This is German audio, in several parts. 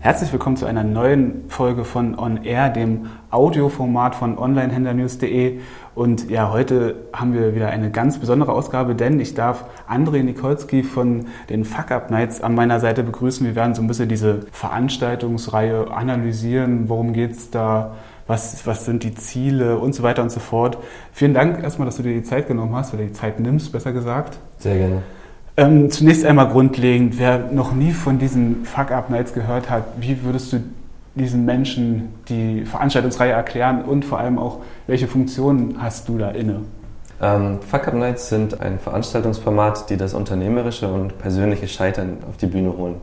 Herzlich willkommen zu einer neuen Folge von On Air, dem Audioformat von onlinehändlernews.de. Und ja, heute haben wir wieder eine ganz besondere Ausgabe, denn ich darf André Nikolski von den Fuck Up Nights an meiner Seite begrüßen. Wir werden so ein bisschen diese Veranstaltungsreihe analysieren. Worum geht's da? Was, was sind die Ziele und so weiter und so fort. Vielen Dank erstmal, dass du dir die Zeit genommen hast, oder die Zeit nimmst, besser gesagt. Sehr gerne. Ähm, zunächst einmal grundlegend, wer noch nie von diesen Fuck-Up-Nights gehört hat, wie würdest du diesen Menschen die Veranstaltungsreihe erklären und vor allem auch, welche Funktionen hast du da inne? Ähm, Fuck-Up-Nights sind ein Veranstaltungsformat, die das unternehmerische und persönliche Scheitern auf die Bühne holen.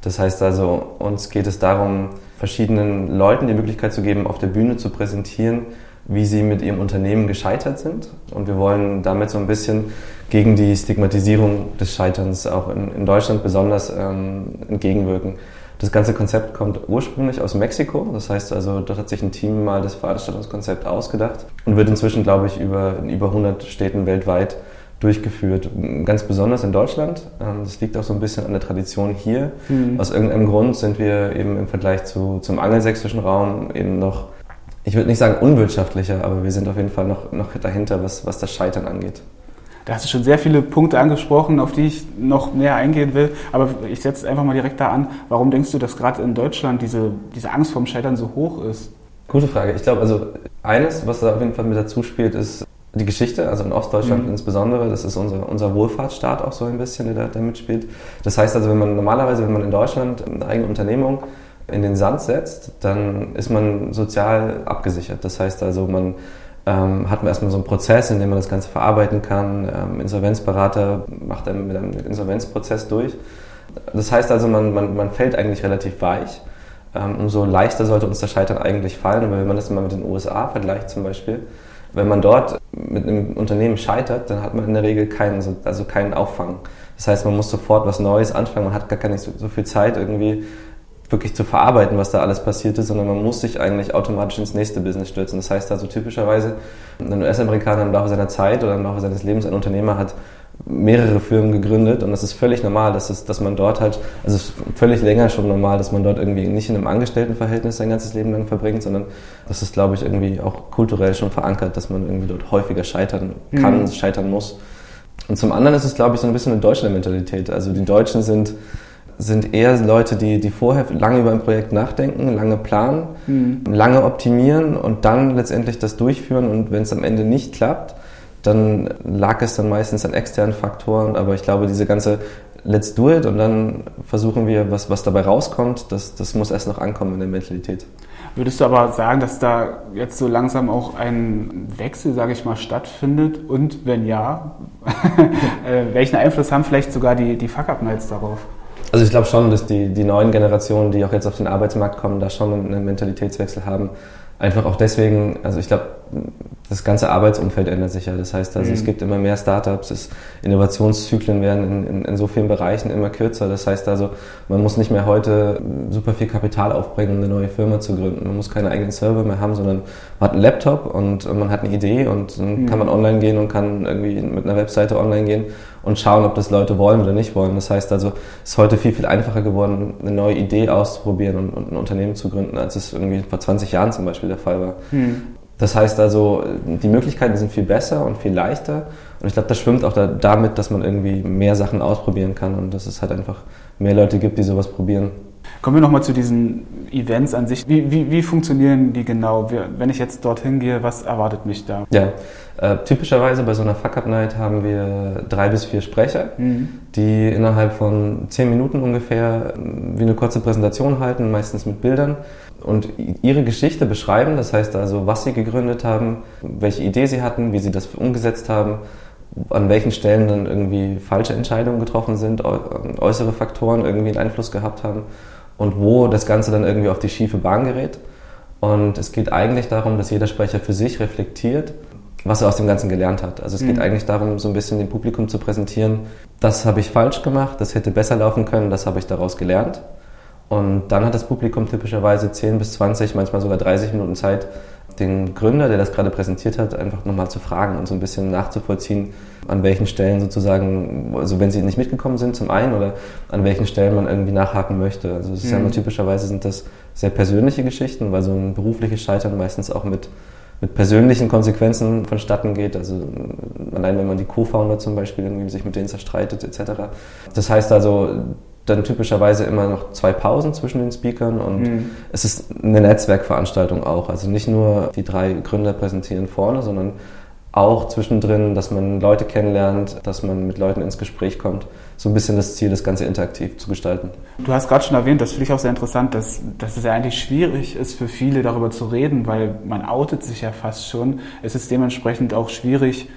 Das heißt also, uns geht es darum, verschiedenen Leuten die Möglichkeit zu geben, auf der Bühne zu präsentieren, wie sie mit ihrem Unternehmen gescheitert sind. Und wir wollen damit so ein bisschen gegen die Stigmatisierung des Scheiterns auch in, in Deutschland besonders ähm, entgegenwirken. Das ganze Konzept kommt ursprünglich aus Mexiko. Das heißt also, dort hat sich ein Team mal das Veranstaltungskonzept ausgedacht und wird inzwischen, glaube ich, über, in über 100 Städten weltweit durchgeführt. Ganz besonders in Deutschland. Ähm, das liegt auch so ein bisschen an der Tradition hier. Mhm. Aus irgendeinem Grund sind wir eben im Vergleich zu, zum angelsächsischen Raum eben noch ich würde nicht sagen unwirtschaftlicher, aber wir sind auf jeden Fall noch, noch dahinter, was, was das Scheitern angeht. Da hast du schon sehr viele Punkte angesprochen, auf die ich noch näher eingehen will. Aber ich setze einfach mal direkt da an. Warum denkst du, dass gerade in Deutschland diese, diese Angst vorm Scheitern so hoch ist? Gute Frage. Ich glaube, also eines, was da auf jeden Fall mit dazu spielt, ist die Geschichte, also in Ostdeutschland mhm. insbesondere. Das ist unser, unser Wohlfahrtsstaat auch so ein bisschen, der da, da mitspielt. Das heißt also, wenn man normalerweise, wenn man in Deutschland eine eigene Unternehmung in den Sand setzt, dann ist man sozial abgesichert. Das heißt also, man ähm, hat man erstmal so einen Prozess, in dem man das Ganze verarbeiten kann. Ähm, Insolvenzberater macht dann mit einem Insolvenzprozess durch. Das heißt also, man, man, man fällt eigentlich relativ weich. Ähm, umso leichter sollte uns das Scheitern eigentlich fallen. Aber wenn man das mal mit den USA vergleicht zum Beispiel, wenn man dort mit einem Unternehmen scheitert, dann hat man in der Regel keinen, also keinen Auffang. Das heißt, man muss sofort was Neues anfangen, man hat gar nicht so, so viel Zeit irgendwie wirklich zu verarbeiten, was da alles passiert ist, sondern man muss sich eigentlich automatisch ins nächste Business stürzen. Das heißt also typischerweise, ein US-Amerikaner im Laufe seiner Zeit oder im Laufe seines Lebens ein Unternehmer hat mehrere Firmen gegründet und das ist völlig normal, dass, es, dass man dort halt, also es ist völlig länger schon normal, dass man dort irgendwie nicht in einem Angestelltenverhältnis sein ganzes Leben lang verbringt, sondern das ist, glaube ich, irgendwie auch kulturell schon verankert, dass man irgendwie dort häufiger scheitern kann, mhm. scheitern muss. Und zum anderen ist es, glaube ich, so ein bisschen eine deutsche Mentalität. Also die Deutschen sind sind eher Leute, die, die vorher lange über ein Projekt nachdenken, lange planen, mhm. lange optimieren und dann letztendlich das durchführen. Und wenn es am Ende nicht klappt, dann lag es dann meistens an externen Faktoren. Aber ich glaube, diese ganze Let's do it und dann versuchen wir, was, was dabei rauskommt, das, das muss erst noch ankommen in der Mentalität. Würdest du aber sagen, dass da jetzt so langsam auch ein Wechsel, sage ich mal, stattfindet? Und wenn ja, äh, welchen Einfluss haben vielleicht sogar die, die Fuck-Up-Nights darauf? Also ich glaube schon, dass die, die neuen Generationen, die auch jetzt auf den Arbeitsmarkt kommen, da schon einen Mentalitätswechsel haben. Einfach auch deswegen, also ich glaube, das ganze Arbeitsumfeld ändert sich ja. Das heißt also, mhm. es gibt immer mehr Startups, es, Innovationszyklen werden in, in, in, so vielen Bereichen immer kürzer. Das heißt also, man muss nicht mehr heute super viel Kapital aufbringen, um eine neue Firma zu gründen. Man muss keine eigenen Server mehr haben, sondern man hat einen Laptop und man hat eine Idee und dann mhm. kann man online gehen und kann irgendwie mit einer Webseite online gehen und schauen, ob das Leute wollen oder nicht wollen. Das heißt also, es ist heute viel, viel einfacher geworden, eine neue Idee auszuprobieren und, und ein Unternehmen zu gründen, als es irgendwie vor 20 Jahren zum Beispiel der Fall war. Mhm. Das heißt also, die Möglichkeiten sind viel besser und viel leichter. Und ich glaube, das schwimmt auch da, damit, dass man irgendwie mehr Sachen ausprobieren kann und dass es halt einfach mehr Leute gibt, die sowas probieren. Kommen wir nochmal zu diesen Events an sich. Wie, wie, wie funktionieren die genau? Wenn ich jetzt dorthin gehe, was erwartet mich da? Ja, äh, typischerweise bei so einer Fuck-Up-Night haben wir drei bis vier Sprecher, mhm. die innerhalb von zehn Minuten ungefähr wie eine kurze Präsentation halten, meistens mit Bildern und ihre Geschichte beschreiben. Das heißt also, was sie gegründet haben, welche Idee sie hatten, wie sie das umgesetzt haben, an welchen Stellen dann irgendwie falsche Entscheidungen getroffen sind, äußere Faktoren irgendwie einen Einfluss gehabt haben und wo das Ganze dann irgendwie auf die schiefe Bahn gerät. Und es geht eigentlich darum, dass jeder Sprecher für sich reflektiert, was er aus dem Ganzen gelernt hat. Also es geht mhm. eigentlich darum, so ein bisschen dem Publikum zu präsentieren, das habe ich falsch gemacht, das hätte besser laufen können, das habe ich daraus gelernt. Und dann hat das Publikum typischerweise 10 bis 20, manchmal sogar 30 Minuten Zeit, den Gründer, der das gerade präsentiert hat, einfach nochmal zu fragen und so ein bisschen nachzuvollziehen, an welchen Stellen sozusagen, also wenn sie nicht mitgekommen sind zum einen oder an welchen Stellen man irgendwie nachhaken möchte. Also es ist mhm. ja immer typischerweise sind das sehr persönliche Geschichten, weil so ein berufliches Scheitern meistens auch mit mit persönlichen Konsequenzen vonstatten geht. Also allein wenn man die Co-Founder zum Beispiel irgendwie sich mit denen zerstreitet etc. Das heißt also dann typischerweise immer noch zwei Pausen zwischen den Speakern und mhm. es ist eine Netzwerkveranstaltung auch. Also nicht nur die drei Gründer präsentieren vorne, sondern auch zwischendrin, dass man Leute kennenlernt, dass man mit Leuten ins Gespräch kommt. So ein bisschen das Ziel, das Ganze interaktiv zu gestalten. Du hast gerade schon erwähnt, das finde ich auch sehr interessant, dass, dass es ja eigentlich schwierig ist für viele darüber zu reden, weil man outet sich ja fast schon. Es ist dementsprechend auch schwierig,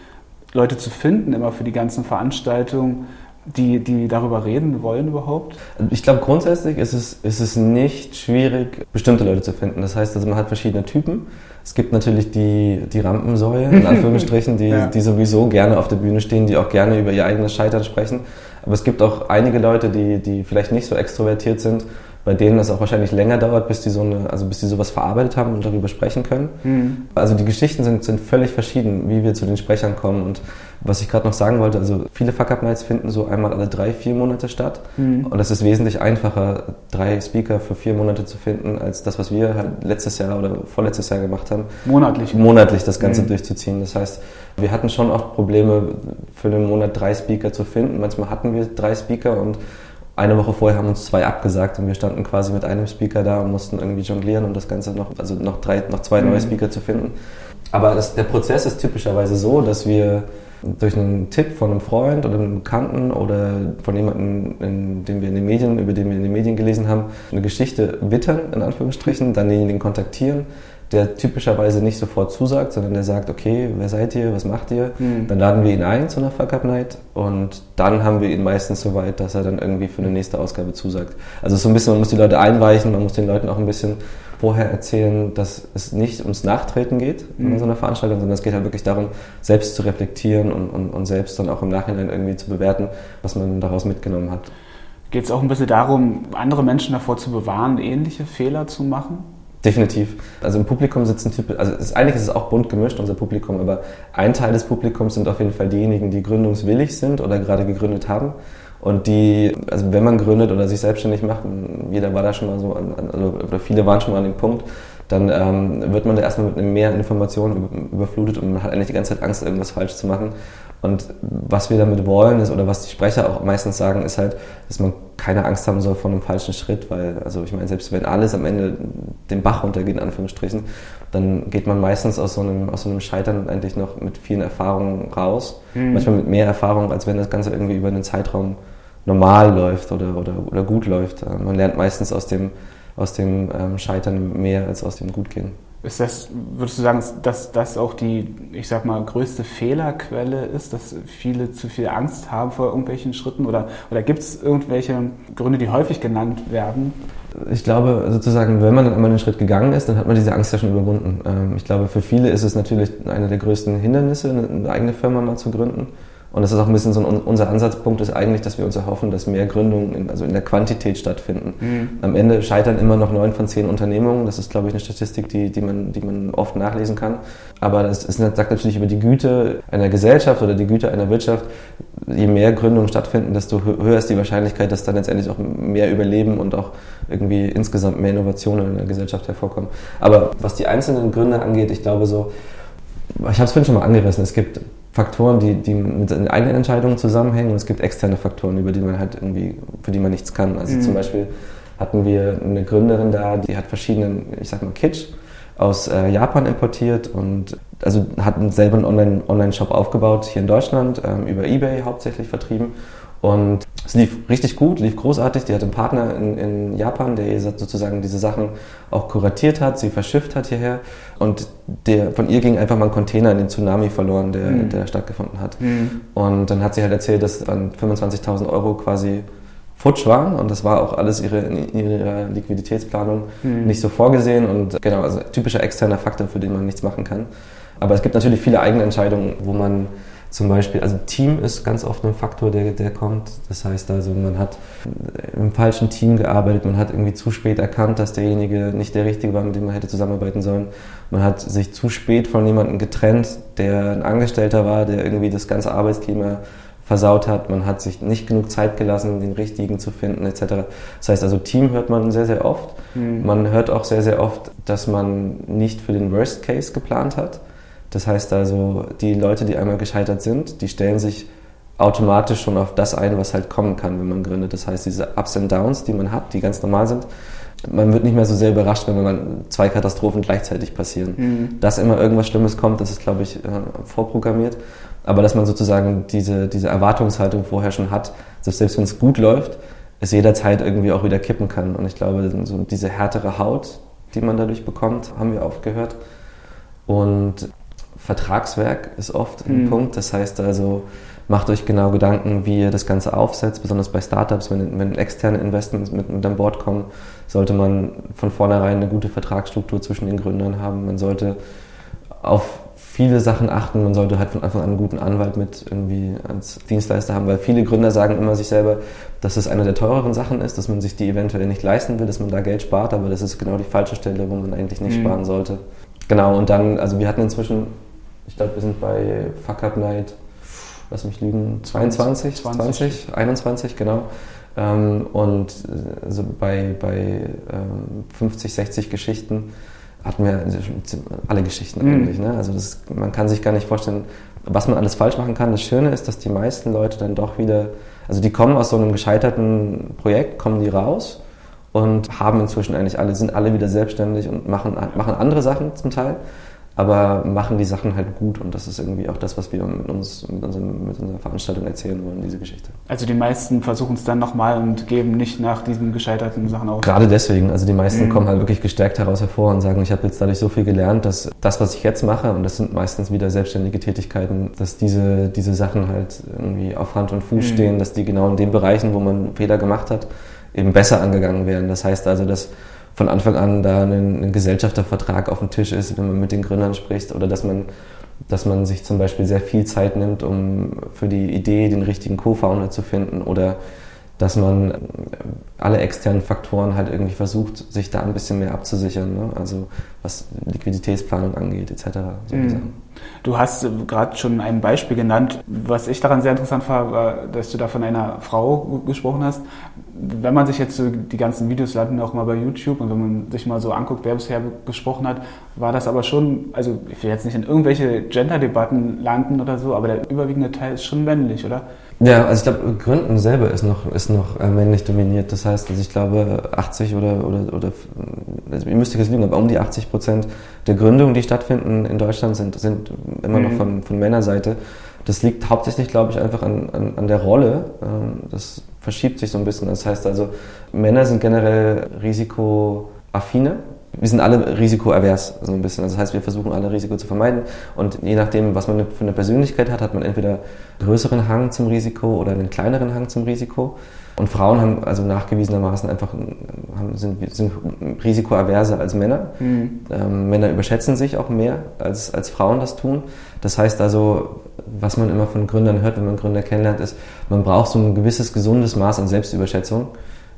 Leute zu finden, immer für die ganzen Veranstaltungen die, die darüber reden wollen überhaupt? Ich glaube, grundsätzlich ist es, ist es nicht schwierig, bestimmte Leute zu finden. Das heißt, also man hat verschiedene Typen. Es gibt natürlich die, die Rampensäue, in Anführungsstrichen, die, ja. die sowieso gerne auf der Bühne stehen, die auch gerne über ihr eigenes Scheitern sprechen. Aber es gibt auch einige Leute, die, die vielleicht nicht so extrovertiert sind bei denen es auch wahrscheinlich länger dauert, bis die so eine, also bis die sowas verarbeitet haben und darüber sprechen können. Mhm. Also die Geschichten sind, sind völlig verschieden, wie wir zu den Sprechern kommen. Und was ich gerade noch sagen wollte, also viele Fuck-Up-Nights finden so einmal alle drei, vier Monate statt. Mhm. Und es ist wesentlich einfacher, drei Speaker für vier Monate zu finden, als das, was wir halt letztes Jahr oder vorletztes Jahr gemacht haben. Monatlich. Monatlich das Ganze mhm. durchzuziehen. Das heißt, wir hatten schon oft Probleme, für einen Monat drei Speaker zu finden. Manchmal hatten wir drei Speaker und eine Woche vorher haben uns zwei abgesagt und wir standen quasi mit einem Speaker da und mussten irgendwie jonglieren, um das Ganze noch, also noch, drei, noch zwei neue mhm. Speaker zu finden. Aber das, der Prozess ist typischerweise so, dass wir durch einen Tipp von einem Freund oder einem Bekannten oder von jemandem, den wir in den Medien, über den wir in den Medien gelesen haben, eine Geschichte wittern, in Anführungsstrichen, dann denjenigen kontaktieren, der typischerweise nicht sofort zusagt, sondern der sagt, okay, wer seid ihr, was macht ihr? Mhm. Dann laden wir ihn ein zu einer Fuck Up Night und dann haben wir ihn meistens so weit, dass er dann irgendwie für eine nächste Ausgabe zusagt. Also so ein bisschen, man muss die Leute einweichen, man muss den Leuten auch ein bisschen vorher erzählen, dass es nicht ums Nachtreten geht mhm. in so einer Veranstaltung, sondern es geht halt wirklich darum, selbst zu reflektieren und, und, und selbst dann auch im Nachhinein irgendwie zu bewerten, was man daraus mitgenommen hat. Geht es auch ein bisschen darum, andere Menschen davor zu bewahren, ähnliche Fehler zu machen? Definitiv. Also im Publikum sitzen Typen, also ist, eigentlich ist es auch bunt gemischt, unser Publikum, aber ein Teil des Publikums sind auf jeden Fall diejenigen, die gründungswillig sind oder gerade gegründet haben. Und die, also wenn man gründet oder sich selbstständig macht, jeder war da schon mal so, an, also, oder viele waren schon mal an dem Punkt, dann ähm, wird man da erstmal mit mehr Informationen überflutet und man hat eigentlich die ganze Zeit Angst, irgendwas falsch zu machen. Und was wir damit wollen, ist, oder was die Sprecher auch meistens sagen, ist halt, dass man keine Angst haben soll vor einem falschen Schritt, weil, also ich meine, selbst wenn alles am Ende den Bach runtergeht, in Anführungsstrichen, dann geht man meistens aus so einem, aus so einem Scheitern eigentlich noch mit vielen Erfahrungen raus. Mhm. Manchmal mit mehr Erfahrung, als wenn das Ganze irgendwie über einen Zeitraum normal läuft oder, oder, oder gut läuft. Man lernt meistens aus dem, aus dem ähm, Scheitern mehr als aus dem Gutgehen. Ist das, würdest du sagen, dass das auch die, ich sag mal, größte Fehlerquelle ist, dass viele zu viel Angst haben vor irgendwelchen Schritten? Oder, oder gibt es irgendwelche Gründe, die häufig genannt werden? Ich glaube, sozusagen, wenn man dann einmal den Schritt gegangen ist, dann hat man diese Angst ja schon überwunden. Ähm, ich glaube, für viele ist es natürlich einer der größten Hindernisse, eine eigene Firma mal zu gründen. Und das ist auch ein bisschen so ein, unser Ansatzpunkt ist eigentlich, dass wir uns erhoffen, dass mehr Gründungen in, also in der Quantität stattfinden. Mhm. Am Ende scheitern immer noch neun von zehn Unternehmungen. Das ist, glaube ich, eine Statistik, die, die, man, die man oft nachlesen kann. Aber das ist, sagt natürlich über die Güte einer Gesellschaft oder die Güte einer Wirtschaft. Je mehr Gründungen stattfinden, desto höher ist die Wahrscheinlichkeit, dass dann letztendlich auch mehr Überleben und auch irgendwie insgesamt mehr Innovationen in der Gesellschaft hervorkommen. Aber was die einzelnen Gründe angeht, ich glaube so, ich habe es vorhin schon mal angerissen, es gibt Faktoren, die, die mit seinen eigenen Entscheidungen zusammenhängen und es gibt externe Faktoren, über die man halt irgendwie, für die man nichts kann. Also mhm. zum Beispiel hatten wir eine Gründerin da, die hat verschiedenen, ich sag mal, Kitsch aus äh, Japan importiert und also hat selber einen Online-Shop aufgebaut hier in Deutschland, ähm, über Ebay hauptsächlich vertrieben und es lief richtig gut, lief großartig. Die hat einen Partner in, in Japan, der ihr sozusagen diese Sachen auch kuratiert hat, sie verschifft hat hierher. Und der, von ihr ging einfach mal ein Container in den Tsunami verloren, der, mhm. der stattgefunden hat. Mhm. Und dann hat sie halt erzählt, dass dann 25.000 Euro quasi futsch waren und das war auch alles ihre, in ihrer Liquiditätsplanung mhm. nicht so vorgesehen und genau, also typischer externer Faktor, für den man nichts machen kann. Aber es gibt natürlich viele eigene Entscheidungen, wo man Zum Beispiel, also Team ist ganz oft ein Faktor, der, der kommt. Das heißt also, man hat im falschen Team gearbeitet, man hat irgendwie zu spät erkannt, dass derjenige nicht der Richtige war, mit dem man hätte zusammenarbeiten sollen. Man hat sich zu spät von jemandem getrennt, der ein Angestellter war, der irgendwie das ganze Arbeitsklima versaut hat. Man hat sich nicht genug Zeit gelassen, den Richtigen zu finden, etc. Das heißt also, Team hört man sehr, sehr oft. Mhm. Man hört auch sehr, sehr oft, dass man nicht für den Worst Case geplant hat. Das heißt also, die Leute, die einmal gescheitert sind, die stellen sich automatisch schon auf das ein, was halt kommen kann, wenn man gründet. Das heißt, diese Ups und Downs, die man hat, die ganz normal sind, man wird nicht mehr so sehr überrascht, wenn man zwei Katastrophen gleichzeitig passieren. Mhm. Dass immer irgendwas Schlimmes kommt, das ist, glaube ich, äh, vorprogrammiert. Aber dass man sozusagen diese, diese Erwartungshaltung vorher schon hat, dass selbst wenn es gut läuft, es jederzeit irgendwie auch wieder kippen kann. Und ich glaube, so diese härtere Haut, die man dadurch bekommt, haben wir oft gehört. Und Vertragswerk ist oft ein mhm. Punkt. Das heißt also, macht euch genau Gedanken, wie ihr das Ganze aufsetzt, besonders bei Startups, wenn, wenn externe Investments mit, mit an Bord kommen, sollte man von vornherein eine gute Vertragsstruktur zwischen den Gründern haben. Man sollte auf viele Sachen achten. Man sollte halt von Anfang an einen guten Anwalt mit irgendwie als Dienstleister haben, weil viele Gründer sagen immer sich selber, dass es eine der teureren Sachen ist, dass man sich die eventuell nicht leisten will, dass man da Geld spart, aber das ist genau die falsche Stelle, wo man eigentlich nicht mhm. sparen sollte. Genau, und dann, also wir hatten inzwischen ich glaube, wir sind bei Fuck Up Night, lass mich lügen, 22, 20, 20 21, genau. Ähm, und also bei, bei ähm, 50, 60 Geschichten hatten wir alle Geschichten mhm. eigentlich. Ne? Also das, man kann sich gar nicht vorstellen, was man alles falsch machen kann. Das Schöne ist, dass die meisten Leute dann doch wieder, also die kommen aus so einem gescheiterten Projekt, kommen die raus und haben inzwischen eigentlich alle, sind alle wieder selbstständig und machen, machen andere Sachen zum Teil aber machen die Sachen halt gut und das ist irgendwie auch das, was wir mit, uns, mit, unserem, mit unserer Veranstaltung erzählen wollen, diese Geschichte. Also die meisten versuchen es dann nochmal und geben nicht nach diesen gescheiterten Sachen auf? Gerade deswegen, also die meisten mhm. kommen halt wirklich gestärkt heraus hervor und sagen, ich habe jetzt dadurch so viel gelernt, dass das, was ich jetzt mache, und das sind meistens wieder selbstständige Tätigkeiten, dass diese, diese Sachen halt irgendwie auf Hand und Fuß mhm. stehen, dass die genau in den Bereichen, wo man Fehler gemacht hat, eben besser angegangen werden. Das heißt also, dass von Anfang an da ein, ein Gesellschaftervertrag auf dem Tisch ist, wenn man mit den Gründern spricht oder dass man dass man sich zum Beispiel sehr viel Zeit nimmt, um für die Idee den richtigen Co-Founder zu finden oder dass man alle externen Faktoren halt irgendwie versucht, sich da ein bisschen mehr abzusichern. Ne? Also was Liquiditätsplanung angeht, etc. Mhm. Du hast gerade schon ein Beispiel genannt. Was ich daran sehr interessant fand, war, dass du da von einer Frau gesprochen hast. Wenn man sich jetzt so die ganzen Videos landen auch mal bei YouTube und wenn man sich mal so anguckt, wer bisher gesprochen hat, war das aber schon, also ich will jetzt nicht in irgendwelche Gender-Debatten landen oder so, aber der überwiegende Teil ist schon männlich, oder? Ja, also ich glaube, Gründen selber ist noch, ist noch äh, männlich dominiert. Das heißt, also ich glaube, 80 oder, oder, oder also ihr müsst jetzt lügen, aber um die 80 Prozent der Gründungen, die stattfinden in Deutschland, sind, sind immer mhm. noch von, von Männerseite. Das liegt hauptsächlich, glaube ich, einfach an, an, an der Rolle. Ähm, das verschiebt sich so ein bisschen. Das heißt also, Männer sind generell risikoaffine wir sind alle risikoavers, so ein bisschen. Also das heißt, wir versuchen alle Risiko zu vermeiden. Und je nachdem, was man für eine Persönlichkeit hat, hat man entweder größeren Hang zum Risiko oder einen kleineren Hang zum Risiko. Und Frauen haben also nachgewiesenermaßen einfach haben, sind, sind risikoaverser als Männer. Mhm. Ähm, Männer überschätzen sich auch mehr, als, als Frauen das tun. Das heißt also, was man immer von Gründern hört, wenn man Gründer kennenlernt, ist, man braucht so ein gewisses gesundes Maß an Selbstüberschätzung.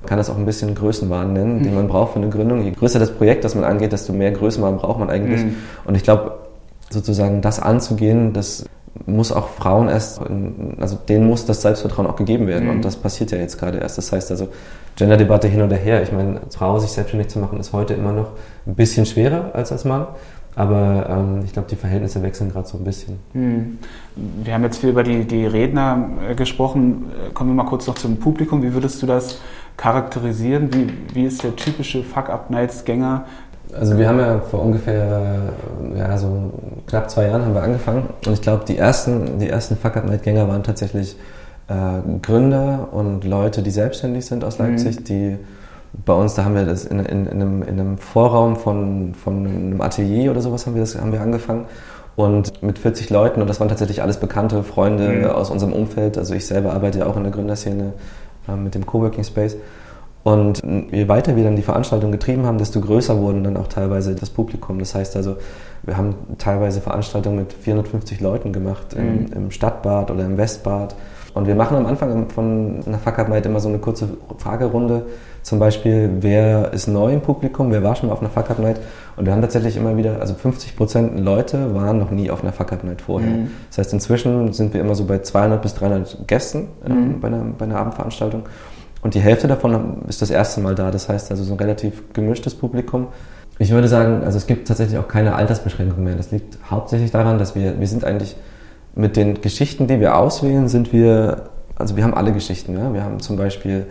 Man kann das auch ein bisschen Größenwahn nennen, den man braucht für eine Gründung. Je größer das Projekt, das man angeht, desto mehr Größenwahn braucht man eigentlich. Mhm. Und ich glaube, sozusagen das anzugehen, das muss auch Frauen erst, also denen muss das Selbstvertrauen auch gegeben werden. Mhm. Und das passiert ja jetzt gerade erst. Das heißt also, Genderdebatte hin oder her. Ich meine, als Frau sich selbstständig zu machen, ist heute immer noch ein bisschen schwerer als als Mann. Aber ähm, ich glaube, die Verhältnisse wechseln gerade so ein bisschen. Mhm. Wir haben jetzt viel über die, die Redner äh, gesprochen. Kommen wir mal kurz noch zum Publikum. Wie würdest du das charakterisieren? Wie, wie ist der typische Fuck-Up-Nights-Gänger? Also wir haben ja vor ungefähr ja, so knapp zwei Jahren haben wir angefangen und ich glaube, die ersten, die ersten Fuck-Up-Night-Gänger waren tatsächlich äh, Gründer und Leute, die selbstständig sind aus Leipzig, mhm. die bei uns, da haben wir das in, in, in, einem, in einem Vorraum von, von einem Atelier oder sowas haben wir, das, haben wir angefangen und mit 40 Leuten und das waren tatsächlich alles bekannte Freunde mhm. aus unserem Umfeld. Also ich selber arbeite ja auch in der Gründerszene mit dem Coworking Space. Und je weiter wir dann die Veranstaltung getrieben haben, desto größer wurden dann auch teilweise das Publikum. Das heißt also, wir haben teilweise Veranstaltungen mit 450 Leuten gemacht im, mhm. im Stadtbad oder im Westbad. Und wir machen am Anfang von einer Fuck Up Night immer so eine kurze Fragerunde. Zum Beispiel, wer ist neu im Publikum, wer war schon mal auf einer Fuck Up Night? Und wir haben tatsächlich immer wieder, also 50 Prozent Leute waren noch nie auf einer Fuck Up Night vorher. Mhm. Das heißt, inzwischen sind wir immer so bei 200 bis 300 Gästen äh, mhm. bei, einer, bei einer Abendveranstaltung. Und die Hälfte davon ist das erste Mal da. Das heißt also so ein relativ gemischtes Publikum. Ich würde sagen, also es gibt tatsächlich auch keine Altersbeschränkung mehr. Das liegt hauptsächlich daran, dass wir, wir sind eigentlich mit den Geschichten, die wir auswählen, sind wir, also wir haben alle Geschichten. Ja? Wir haben zum Beispiel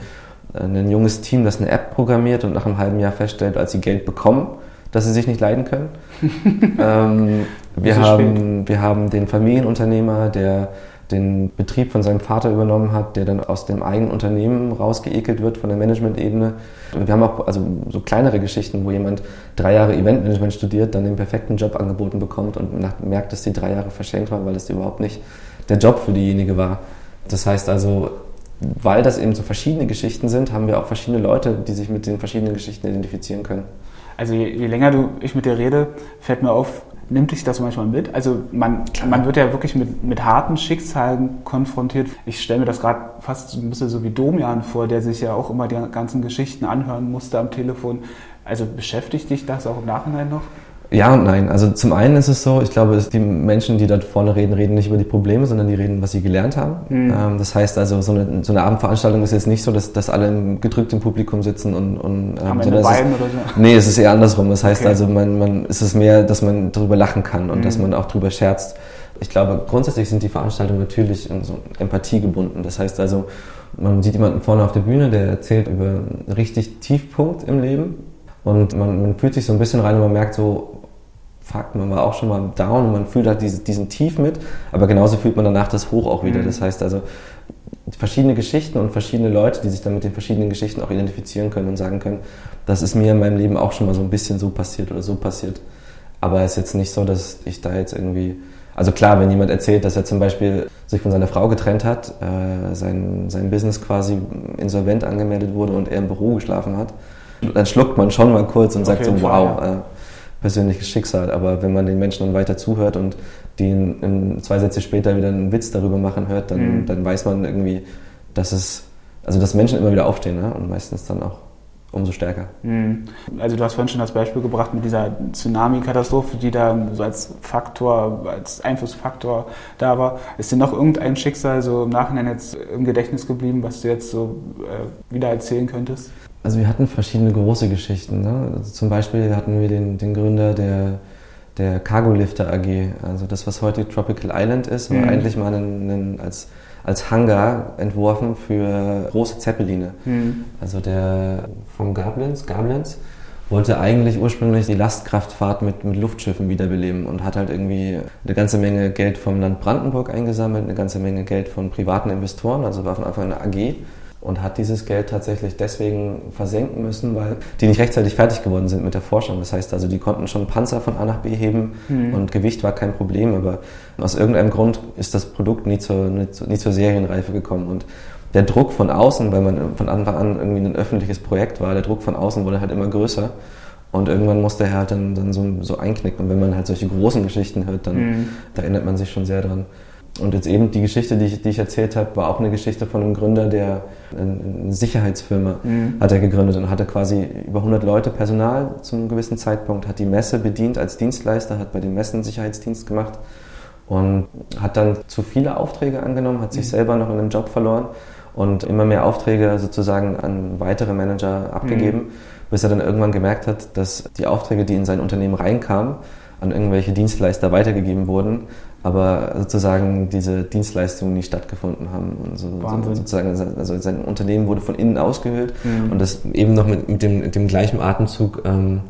ein junges Team, das eine App programmiert und nach einem halben Jahr feststellt, als sie Geld bekommen, dass sie sich nicht leiden können. ähm, wir, haben, wir haben den Familienunternehmer, der den Betrieb von seinem Vater übernommen hat, der dann aus dem eigenen Unternehmen rausgeekelt wird von der Management-Ebene. Wir haben auch also so kleinere Geschichten, wo jemand drei Jahre Eventmanagement studiert, dann den perfekten Job angeboten bekommt und merkt, dass die drei Jahre verschenkt waren, weil es überhaupt nicht der Job für diejenige war. Das heißt also, weil das eben so verschiedene Geschichten sind, haben wir auch verschiedene Leute, die sich mit den verschiedenen Geschichten identifizieren können. Also je, je länger du, ich mit dir rede, fällt mir auf, nimmt dich das manchmal mit? Also man, man wird ja wirklich mit, mit harten Schicksalen konfrontiert. Ich stelle mir das gerade fast ein bisschen so wie Domian vor, der sich ja auch immer die ganzen Geschichten anhören musste am Telefon. Also beschäftigt dich das auch im Nachhinein noch? Ja und nein. Also zum einen ist es so, ich glaube, die Menschen, die dort vorne reden, reden nicht über die Probleme, sondern die reden, was sie gelernt haben. Mhm. Ähm, das heißt also, so eine, so eine, Abendveranstaltung ist jetzt nicht so, dass, dass alle im gedrückten Publikum sitzen und, und ähm, haben eine Wein oder so? Nee, es ist eher andersrum. Das heißt okay. also, man, man, es ist mehr, dass man darüber lachen kann und mhm. dass man auch darüber scherzt. Ich glaube, grundsätzlich sind die Veranstaltungen natürlich in so Empathie gebunden. Das heißt also, man sieht jemanden vorne auf der Bühne, der erzählt über einen richtig Tiefpunkt im Leben und man, man fühlt sich so ein bisschen rein und man merkt so, fuck, man war auch schon mal down und man fühlt halt diese, diesen Tief mit, aber genauso fühlt man danach das Hoch auch wieder. Mhm. Das heißt also, verschiedene Geschichten und verschiedene Leute, die sich dann mit den verschiedenen Geschichten auch identifizieren können und sagen können, das ist mir in meinem Leben auch schon mal so ein bisschen so passiert oder so passiert. Aber es ist jetzt nicht so, dass ich da jetzt irgendwie, also klar, wenn jemand erzählt, dass er zum Beispiel sich von seiner Frau getrennt hat, äh, sein, sein Business quasi insolvent angemeldet wurde und er im Büro geschlafen hat, dann schluckt man schon mal kurz und Auf sagt so, wow, ja. äh, persönliches Schicksal. Aber wenn man den Menschen dann weiter zuhört und die in, in zwei Sätze später wieder einen Witz darüber machen hört, dann, mhm. dann weiß man irgendwie, dass es, also dass Menschen immer wieder aufstehen ne? und meistens dann auch umso stärker. Mhm. Also du hast vorhin schon das Beispiel gebracht mit dieser Tsunami-Katastrophe, die da so als Faktor, als Einflussfaktor da war. Ist dir noch irgendein Schicksal so im Nachhinein jetzt im Gedächtnis geblieben, was du jetzt so äh, wieder erzählen könntest? Also wir hatten verschiedene große Geschichten. Ne? Also zum Beispiel hatten wir den, den Gründer der, der Cargo Lifter AG, also das, was heute Tropical Island ist, war mhm. eigentlich mal einen, einen, als, als Hangar entworfen für große Zeppeline. Mhm. Also der von Gablins, Gablins wollte eigentlich ursprünglich die Lastkraftfahrt mit, mit Luftschiffen wiederbeleben und hat halt irgendwie eine ganze Menge Geld vom Land Brandenburg eingesammelt, eine ganze Menge Geld von privaten Investoren, also war von Anfang an eine AG und hat dieses Geld tatsächlich deswegen versenken müssen, weil die nicht rechtzeitig fertig geworden sind mit der Forschung. Das heißt also, die konnten schon Panzer von A nach B heben mhm. und Gewicht war kein Problem, aber aus irgendeinem Grund ist das Produkt nie zur, nie zur, Serienreife gekommen. Und der Druck von außen, weil man von Anfang an irgendwie ein öffentliches Projekt war, der Druck von außen wurde halt immer größer. Und irgendwann musste er halt dann, dann so, so einknicken. Und wenn man halt solche großen Geschichten hört, dann mhm. da erinnert man sich schon sehr dran. Und jetzt eben die Geschichte, die ich, die ich erzählt habe, war auch eine Geschichte von einem Gründer, der eine Sicherheitsfirma mhm. hat er gegründet und hatte quasi über 100 Leute Personal zu einem gewissen Zeitpunkt, hat die Messe bedient als Dienstleister, hat bei den Messen Sicherheitsdienst gemacht und hat dann zu viele Aufträge angenommen, hat sich mhm. selber noch in einem Job verloren und immer mehr Aufträge sozusagen an weitere Manager abgegeben, mhm. bis er dann irgendwann gemerkt hat, dass die Aufträge, die in sein Unternehmen reinkamen, an irgendwelche Dienstleister weitergegeben wurden, aber sozusagen diese Dienstleistungen nicht stattgefunden haben. Und so, so sozusagen, also sein Unternehmen wurde von innen ausgehöhlt mhm. und das eben noch mit, mit, dem, mit dem gleichen Atemzug, ähm,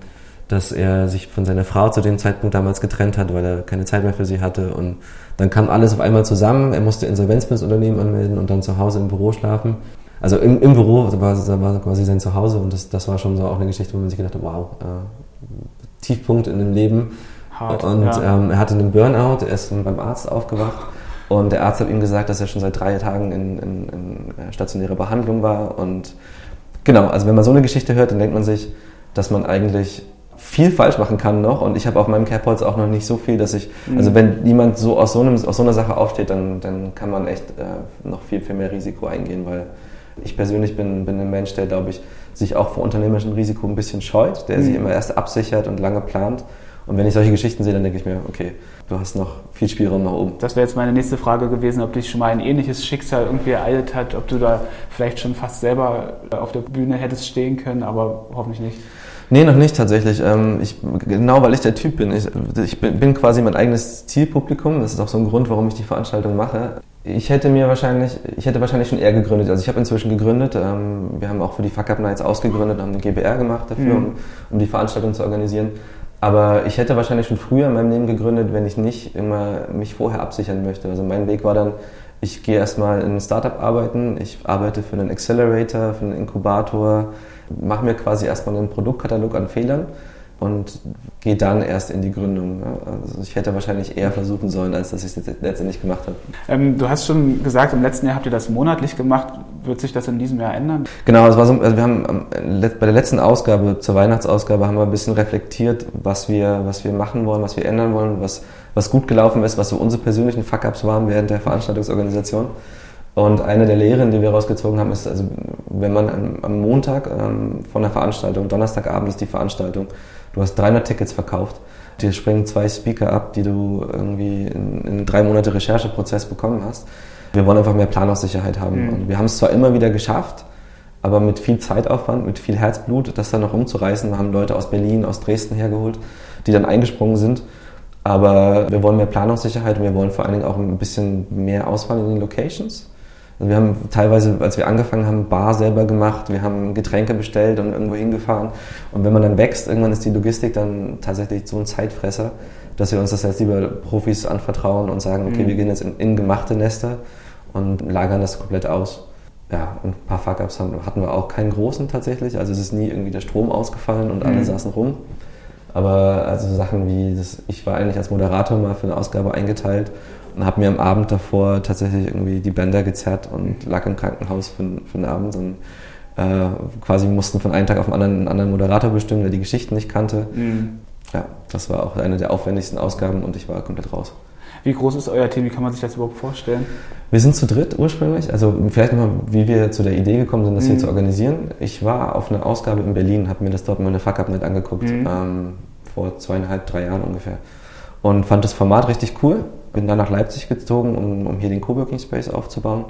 dass er sich von seiner Frau zu dem Zeitpunkt damals getrennt hat, weil er keine Zeit mehr für sie hatte. Und dann kam alles auf einmal zusammen. Er musste Insolvenz für das Unternehmen anmelden und dann zu Hause im Büro schlafen. Also im, im Büro war, war quasi sein Zuhause und das, das war schon so auch eine Geschichte, wo man sich gedacht hat, wow, äh, Tiefpunkt in dem Leben Hart, und ja. ähm, er hatte einen Burnout, er ist beim Arzt aufgewacht und der Arzt hat ihm gesagt, dass er schon seit drei Tagen in, in, in stationärer Behandlung war und Genau, also wenn man so eine Geschichte hört, dann denkt man sich, dass man eigentlich viel falsch machen kann noch und ich habe auf meinem Capholz auch noch nicht so viel, dass ich, mhm. also wenn jemand so aus so, einem, aus so einer Sache aufsteht, dann, dann kann man echt äh, noch viel, viel mehr Risiko eingehen, weil ich persönlich bin, bin ein Mensch, der, glaube ich, sich auch vor unternehmerischem Risiko ein bisschen scheut, der mhm. sich immer erst absichert und lange plant. Und wenn ich solche Geschichten sehe, dann denke ich mir, okay, du hast noch viel Spielraum nach oben. Das wäre jetzt meine nächste Frage gewesen, ob dich schon mal ein ähnliches Schicksal irgendwie ereilt hat, ob du da vielleicht schon fast selber auf der Bühne hättest stehen können, aber hoffentlich nicht. Nee, noch nicht tatsächlich. Ähm, ich, genau weil ich der Typ bin. Ich, ich bin quasi mein eigenes Zielpublikum. Das ist auch so ein Grund, warum ich die Veranstaltung mache. Ich hätte mir wahrscheinlich, ich hätte wahrscheinlich schon eher gegründet. Also ich habe inzwischen gegründet. Ähm, wir haben auch für die Fuck Up Nights ausgegründet, haben eine GBR gemacht dafür, mhm. um, um die Veranstaltung zu organisieren. Aber ich hätte wahrscheinlich schon früher in meinem Leben gegründet, wenn ich nicht immer mich vorher absichern möchte. Also mein Weg war dann, ich gehe erstmal in ein Startup arbeiten, ich arbeite für einen Accelerator, für einen Inkubator, mache mir quasi erstmal einen Produktkatalog an Fehlern und gehe dann erst in die Gründung. Also ich hätte wahrscheinlich eher versuchen sollen, als dass ich es letztendlich gemacht habe. Ähm, du hast schon gesagt, im letzten Jahr habt ihr das monatlich gemacht. Wird sich das in diesem Jahr ändern? Genau, es war so, also wir haben bei der letzten Ausgabe, zur Weihnachtsausgabe, haben wir ein bisschen reflektiert, was wir, was wir machen wollen, was wir ändern wollen, was, was gut gelaufen ist, was so unsere persönlichen Fuck-Ups waren während der Veranstaltungsorganisation. Und eine der Lehren, die wir rausgezogen haben, ist, also wenn man am Montag ähm, von der Veranstaltung, Donnerstagabend ist die Veranstaltung, du hast 300 Tickets verkauft, dir springen zwei Speaker ab, die du irgendwie in, in drei Monate Rechercheprozess bekommen hast. Wir wollen einfach mehr Planungssicherheit haben. Mhm. Und wir haben es zwar immer wieder geschafft, aber mit viel Zeitaufwand, mit viel Herzblut, das dann noch umzureißen. Wir haben Leute aus Berlin, aus Dresden hergeholt, die dann eingesprungen sind. Aber wir wollen mehr Planungssicherheit und wir wollen vor allen Dingen auch ein bisschen mehr Auswahl in den Locations. Also wir haben teilweise, als wir angefangen haben, Bar selber gemacht, wir haben Getränke bestellt und irgendwo hingefahren. Und wenn man dann wächst, irgendwann ist die Logistik dann tatsächlich so ein Zeitfresser, dass wir uns das jetzt lieber Profis anvertrauen und sagen, okay, mhm. wir gehen jetzt in, in, gemachte Nester und lagern das komplett aus. Ja, ein paar Fuck-Ups hatten wir auch, keinen großen tatsächlich. Also es ist nie irgendwie der Strom ausgefallen und alle mhm. saßen rum. Aber also Sachen wie, das, ich war eigentlich als Moderator mal für eine Ausgabe eingeteilt und habe mir am Abend davor tatsächlich irgendwie die Bänder gezerrt und lag im Krankenhaus für, für den Abend und äh, quasi mussten von einem Tag auf den anderen einen anderen Moderator bestimmen, der die Geschichten nicht kannte. Mhm. Ja, das war auch eine der aufwendigsten Ausgaben und ich war komplett raus. Wie groß ist euer Team? Wie kann man sich das überhaupt vorstellen? Wir sind zu dritt ursprünglich. Also vielleicht nochmal, wie wir zu der Idee gekommen sind, das mhm. hier zu organisieren. Ich war auf einer Ausgabe in Berlin, habe mir das dort mal eine Fuck-Up-Net angeguckt, mhm. ähm, vor zweieinhalb, drei Jahren ungefähr. Und fand das Format richtig cool bin dann nach Leipzig gezogen, um, um hier den Coworking Space aufzubauen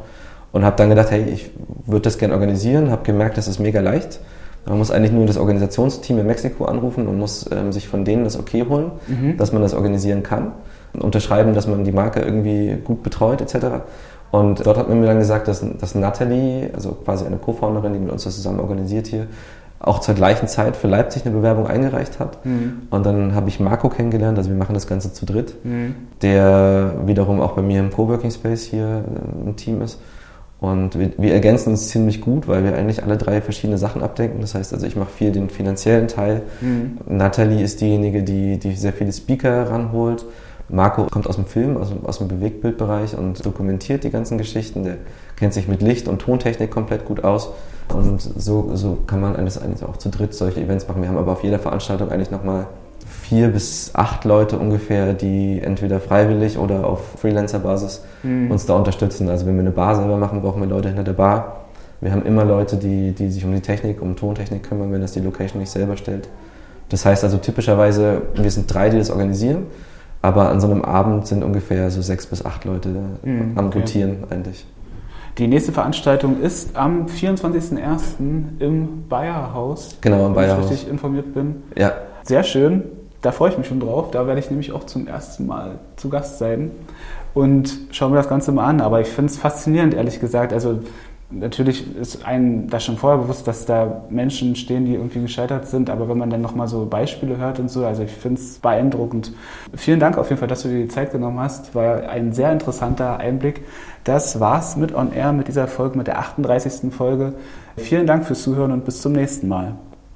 und habe dann gedacht, hey, ich würde das gerne organisieren, habe gemerkt, das ist mega leicht. Man muss eigentlich nur das Organisationsteam in Mexiko anrufen und muss ähm, sich von denen das okay holen, mhm. dass man das organisieren kann. Unterschreiben, dass man die Marke irgendwie gut betreut etc. Und dort hat man mir dann gesagt, dass, dass Natalie, also quasi eine Co-Founderin, die mit uns das zusammen organisiert hier, auch zur gleichen Zeit für Leipzig eine Bewerbung eingereicht hat. Mhm. Und dann habe ich Marco kennengelernt, also wir machen das Ganze zu dritt, mhm. der wiederum auch bei mir im Coworking Space hier äh, im Team ist. Und wir, wir, ergänzen uns ziemlich gut, weil wir eigentlich alle drei verschiedene Sachen abdenken. Das heißt, also ich mache viel den finanziellen Teil. Mhm. Nathalie ist diejenige, die, die sehr viele Speaker ranholt. Marco kommt aus dem Film, aus, aus dem Bewegtbildbereich und dokumentiert die ganzen Geschichten. Der kennt sich mit Licht- und Tontechnik komplett gut aus. Und so, so kann man eigentlich auch zu dritt solche Events machen. Wir haben aber auf jeder Veranstaltung eigentlich nochmal vier bis acht Leute ungefähr, die entweder freiwillig oder auf Freelancer-Basis mhm. uns da unterstützen. Also wenn wir eine Bar selber machen, brauchen wir Leute hinter der Bar. Wir haben immer Leute, die, die sich um die Technik, um Tontechnik kümmern, wenn das die Location nicht selber stellt. Das heißt also typischerweise, wir sind drei, die das organisieren, aber an so einem Abend sind ungefähr so sechs bis acht Leute mhm, am okay. Rotieren eigentlich. Die nächste Veranstaltung ist am 24.01. im Bayerhaus. Genau, im Bayerhaus. Wenn ich richtig informiert bin. Ja. Sehr schön. Da freue ich mich schon drauf. Da werde ich nämlich auch zum ersten Mal zu Gast sein und schaue mir das Ganze mal an. Aber ich finde es faszinierend, ehrlich gesagt. Also natürlich ist einem das schon vorher bewusst, dass da Menschen stehen, die irgendwie gescheitert sind, aber wenn man dann nochmal so Beispiele hört und so, also ich finde es beeindruckend. Vielen Dank auf jeden Fall, dass du dir die Zeit genommen hast. War ein sehr interessanter Einblick. Das war's mit On Air, mit dieser Folge, mit der 38. Folge. Vielen Dank fürs Zuhören und bis zum nächsten Mal.